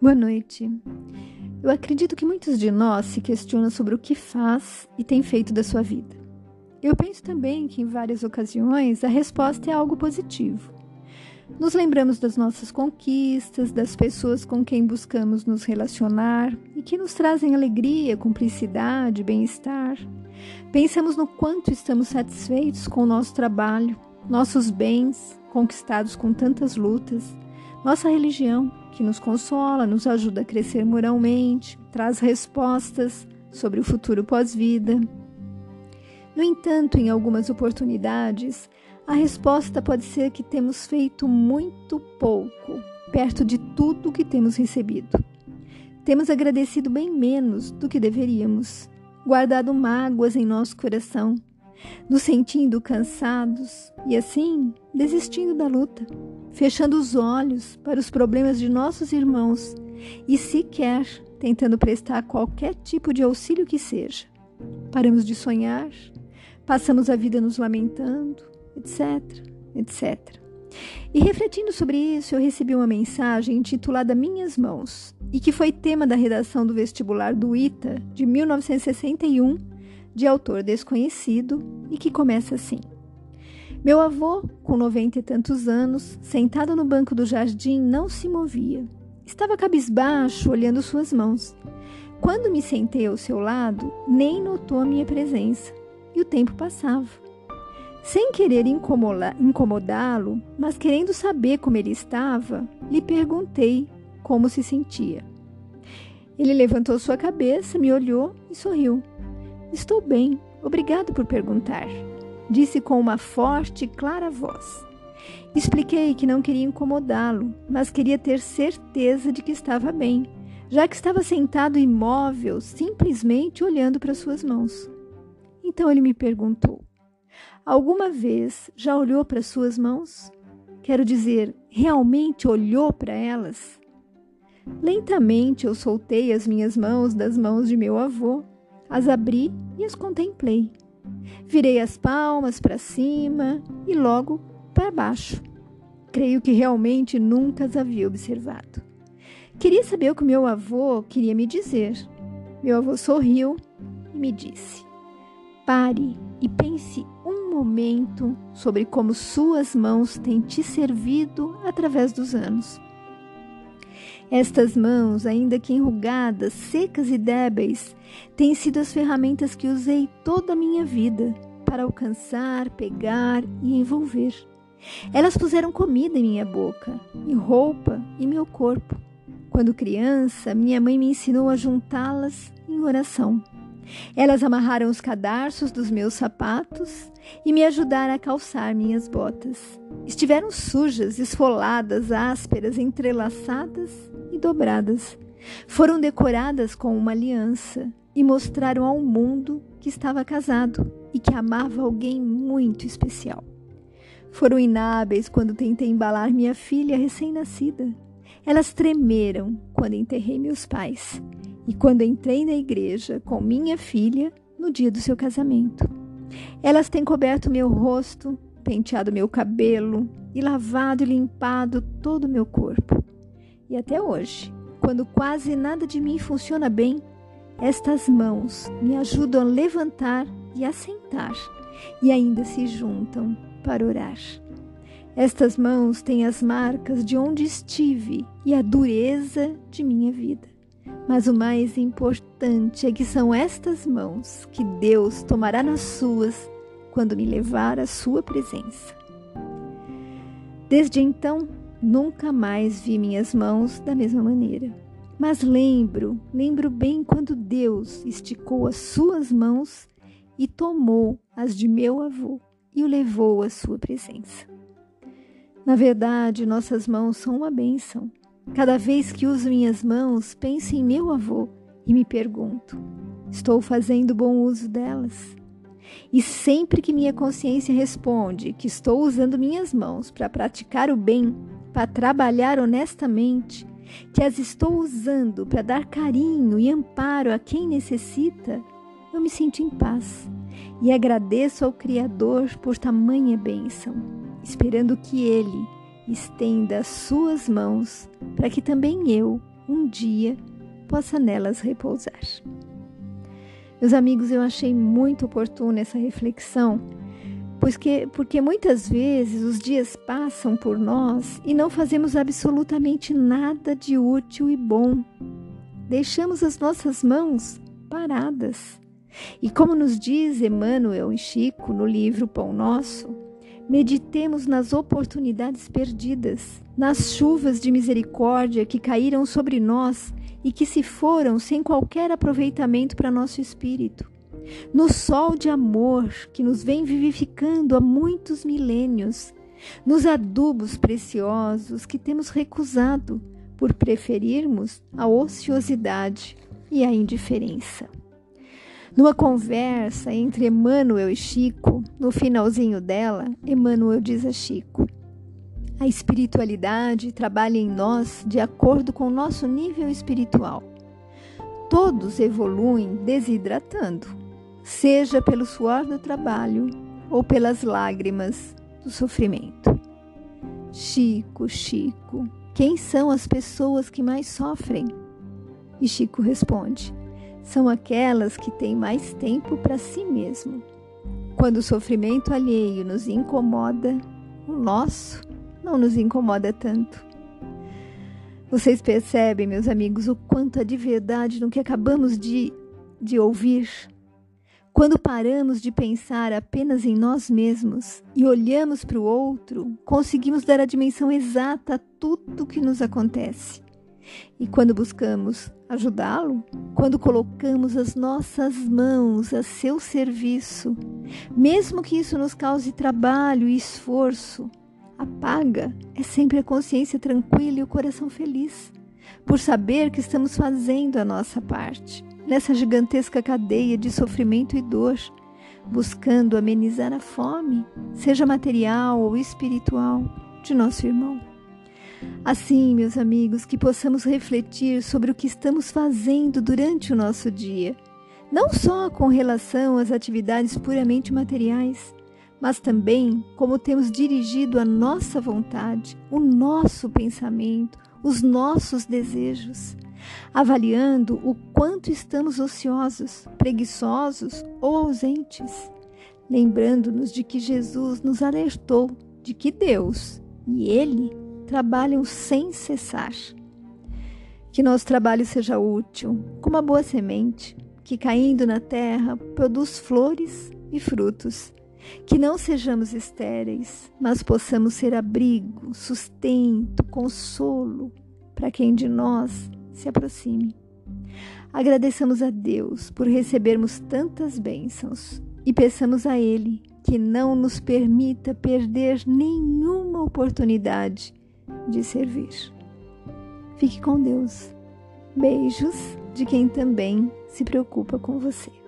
Boa noite. Eu acredito que muitos de nós se questionam sobre o que faz e tem feito da sua vida. Eu penso também que em várias ocasiões a resposta é algo positivo. Nos lembramos das nossas conquistas, das pessoas com quem buscamos nos relacionar e que nos trazem alegria, cumplicidade, bem-estar. Pensamos no quanto estamos satisfeitos com o nosso trabalho, nossos bens conquistados com tantas lutas, nossa religião, que nos consola, nos ajuda a crescer moralmente, traz respostas sobre o futuro pós-vida. No entanto, em algumas oportunidades, a resposta pode ser que temos feito muito pouco, perto de tudo que temos recebido. Temos agradecido bem menos do que deveríamos, guardado mágoas em nosso coração, nos sentindo cansados e assim desistindo da luta, fechando os olhos para os problemas de nossos irmãos e sequer tentando prestar qualquer tipo de auxílio que seja. Paramos de sonhar, passamos a vida nos lamentando, etc, etc. E refletindo sobre isso, eu recebi uma mensagem intitulada Minhas Mãos, e que foi tema da redação do vestibular do ITA de 1961 de autor desconhecido e que começa assim: Meu avô, com noventa e tantos anos, sentado no banco do jardim, não se movia. Estava cabisbaixo, olhando suas mãos. Quando me sentei ao seu lado, nem notou a minha presença, e o tempo passava. Sem querer incomodá-lo, mas querendo saber como ele estava, lhe perguntei como se sentia. Ele levantou sua cabeça, me olhou e sorriu. Estou bem, obrigado por perguntar, disse com uma forte e clara voz. Expliquei que não queria incomodá-lo, mas queria ter certeza de que estava bem, já que estava sentado imóvel, simplesmente olhando para suas mãos. Então ele me perguntou: Alguma vez já olhou para suas mãos? Quero dizer, realmente olhou para elas? Lentamente eu soltei as minhas mãos das mãos de meu avô as abri e as contemplei. Virei as palmas para cima e logo para baixo. Creio que realmente nunca as havia observado. Queria saber o que meu avô queria me dizer. Meu avô sorriu e me disse: Pare e pense um momento sobre como suas mãos têm te servido através dos anos. Estas mãos, ainda que enrugadas, secas e débeis, têm sido as ferramentas que usei toda a minha vida para alcançar, pegar e envolver. Elas puseram comida em minha boca, e roupa em meu corpo. Quando criança, minha mãe me ensinou a juntá-las em oração. Elas amarraram os cadarços dos meus sapatos e me ajudaram a calçar minhas botas. Estiveram sujas, esfoladas, ásperas, entrelaçadas e dobradas. Foram decoradas com uma aliança e mostraram ao mundo que estava casado e que amava alguém muito especial. Foram inábeis quando tentei embalar minha filha recém-nascida. Elas tremeram quando enterrei meus pais e quando entrei na igreja com minha filha no dia do seu casamento. Elas têm coberto meu rosto, penteado meu cabelo e lavado e limpado todo o meu corpo. E até hoje, quando quase nada de mim funciona bem, estas mãos me ajudam a levantar e a sentar e ainda se juntam para orar. Estas mãos têm as marcas de onde estive e a dureza de minha vida. Mas o mais importante é que são estas mãos que Deus tomará nas suas quando me levar à sua presença. Desde então, nunca mais vi minhas mãos da mesma maneira. Mas lembro, lembro bem quando Deus esticou as suas mãos e tomou as de meu avô e o levou à sua presença. Na verdade, nossas mãos são uma bênção. Cada vez que uso minhas mãos, penso em meu avô e me pergunto: estou fazendo bom uso delas? E sempre que minha consciência responde que estou usando minhas mãos para praticar o bem, para trabalhar honestamente, que as estou usando para dar carinho e amparo a quem necessita, eu me sinto em paz e agradeço ao Criador por tamanha bênção, esperando que Ele estenda as suas mãos para que também eu um dia possa nelas repousar. Meus amigos, eu achei muito oportuna essa reflexão, pois que, porque muitas vezes os dias passam por nós e não fazemos absolutamente nada de útil e bom. Deixamos as nossas mãos paradas. E como nos diz Emmanuel e Chico no livro Pão Nosso, meditemos nas oportunidades perdidas, nas chuvas de misericórdia que caíram sobre nós e que se foram sem qualquer aproveitamento para nosso espírito, no sol de amor que nos vem vivificando há muitos milênios, nos adubos preciosos que temos recusado por preferirmos a ociosidade e a indiferença. Numa conversa entre Emmanuel e Chico, no finalzinho dela, Emmanuel diz a Chico: A espiritualidade trabalha em nós de acordo com o nosso nível espiritual. Todos evoluem desidratando, seja pelo suor do trabalho ou pelas lágrimas do sofrimento. Chico, Chico, quem são as pessoas que mais sofrem? E Chico responde: são aquelas que têm mais tempo para si mesmo. Quando o sofrimento alheio nos incomoda, o nosso não nos incomoda tanto. Vocês percebem, meus amigos, o quanto há de verdade no que acabamos de, de ouvir? Quando paramos de pensar apenas em nós mesmos e olhamos para o outro, conseguimos dar a dimensão exata a tudo que nos acontece. E quando buscamos ajudá-lo, quando colocamos as nossas mãos a seu serviço, mesmo que isso nos cause trabalho e esforço, a paga é sempre a consciência tranquila e o coração feliz, por saber que estamos fazendo a nossa parte nessa gigantesca cadeia de sofrimento e dor, buscando amenizar a fome, seja material ou espiritual, de nosso irmão. Assim, meus amigos, que possamos refletir sobre o que estamos fazendo durante o nosso dia, não só com relação às atividades puramente materiais, mas também como temos dirigido a nossa vontade, o nosso pensamento, os nossos desejos, avaliando o quanto estamos ociosos, preguiçosos ou ausentes, lembrando-nos de que Jesus nos alertou de que Deus e Ele trabalham sem cessar. Que nosso trabalho seja útil, como a boa semente, que caindo na terra produz flores e frutos. Que não sejamos estéreis, mas possamos ser abrigo, sustento, consolo para quem de nós se aproxime. Agradeçamos a Deus por recebermos tantas bênçãos e peçamos a Ele que não nos permita perder nenhuma oportunidade de servir. Fique com Deus. Beijos de quem também se preocupa com você.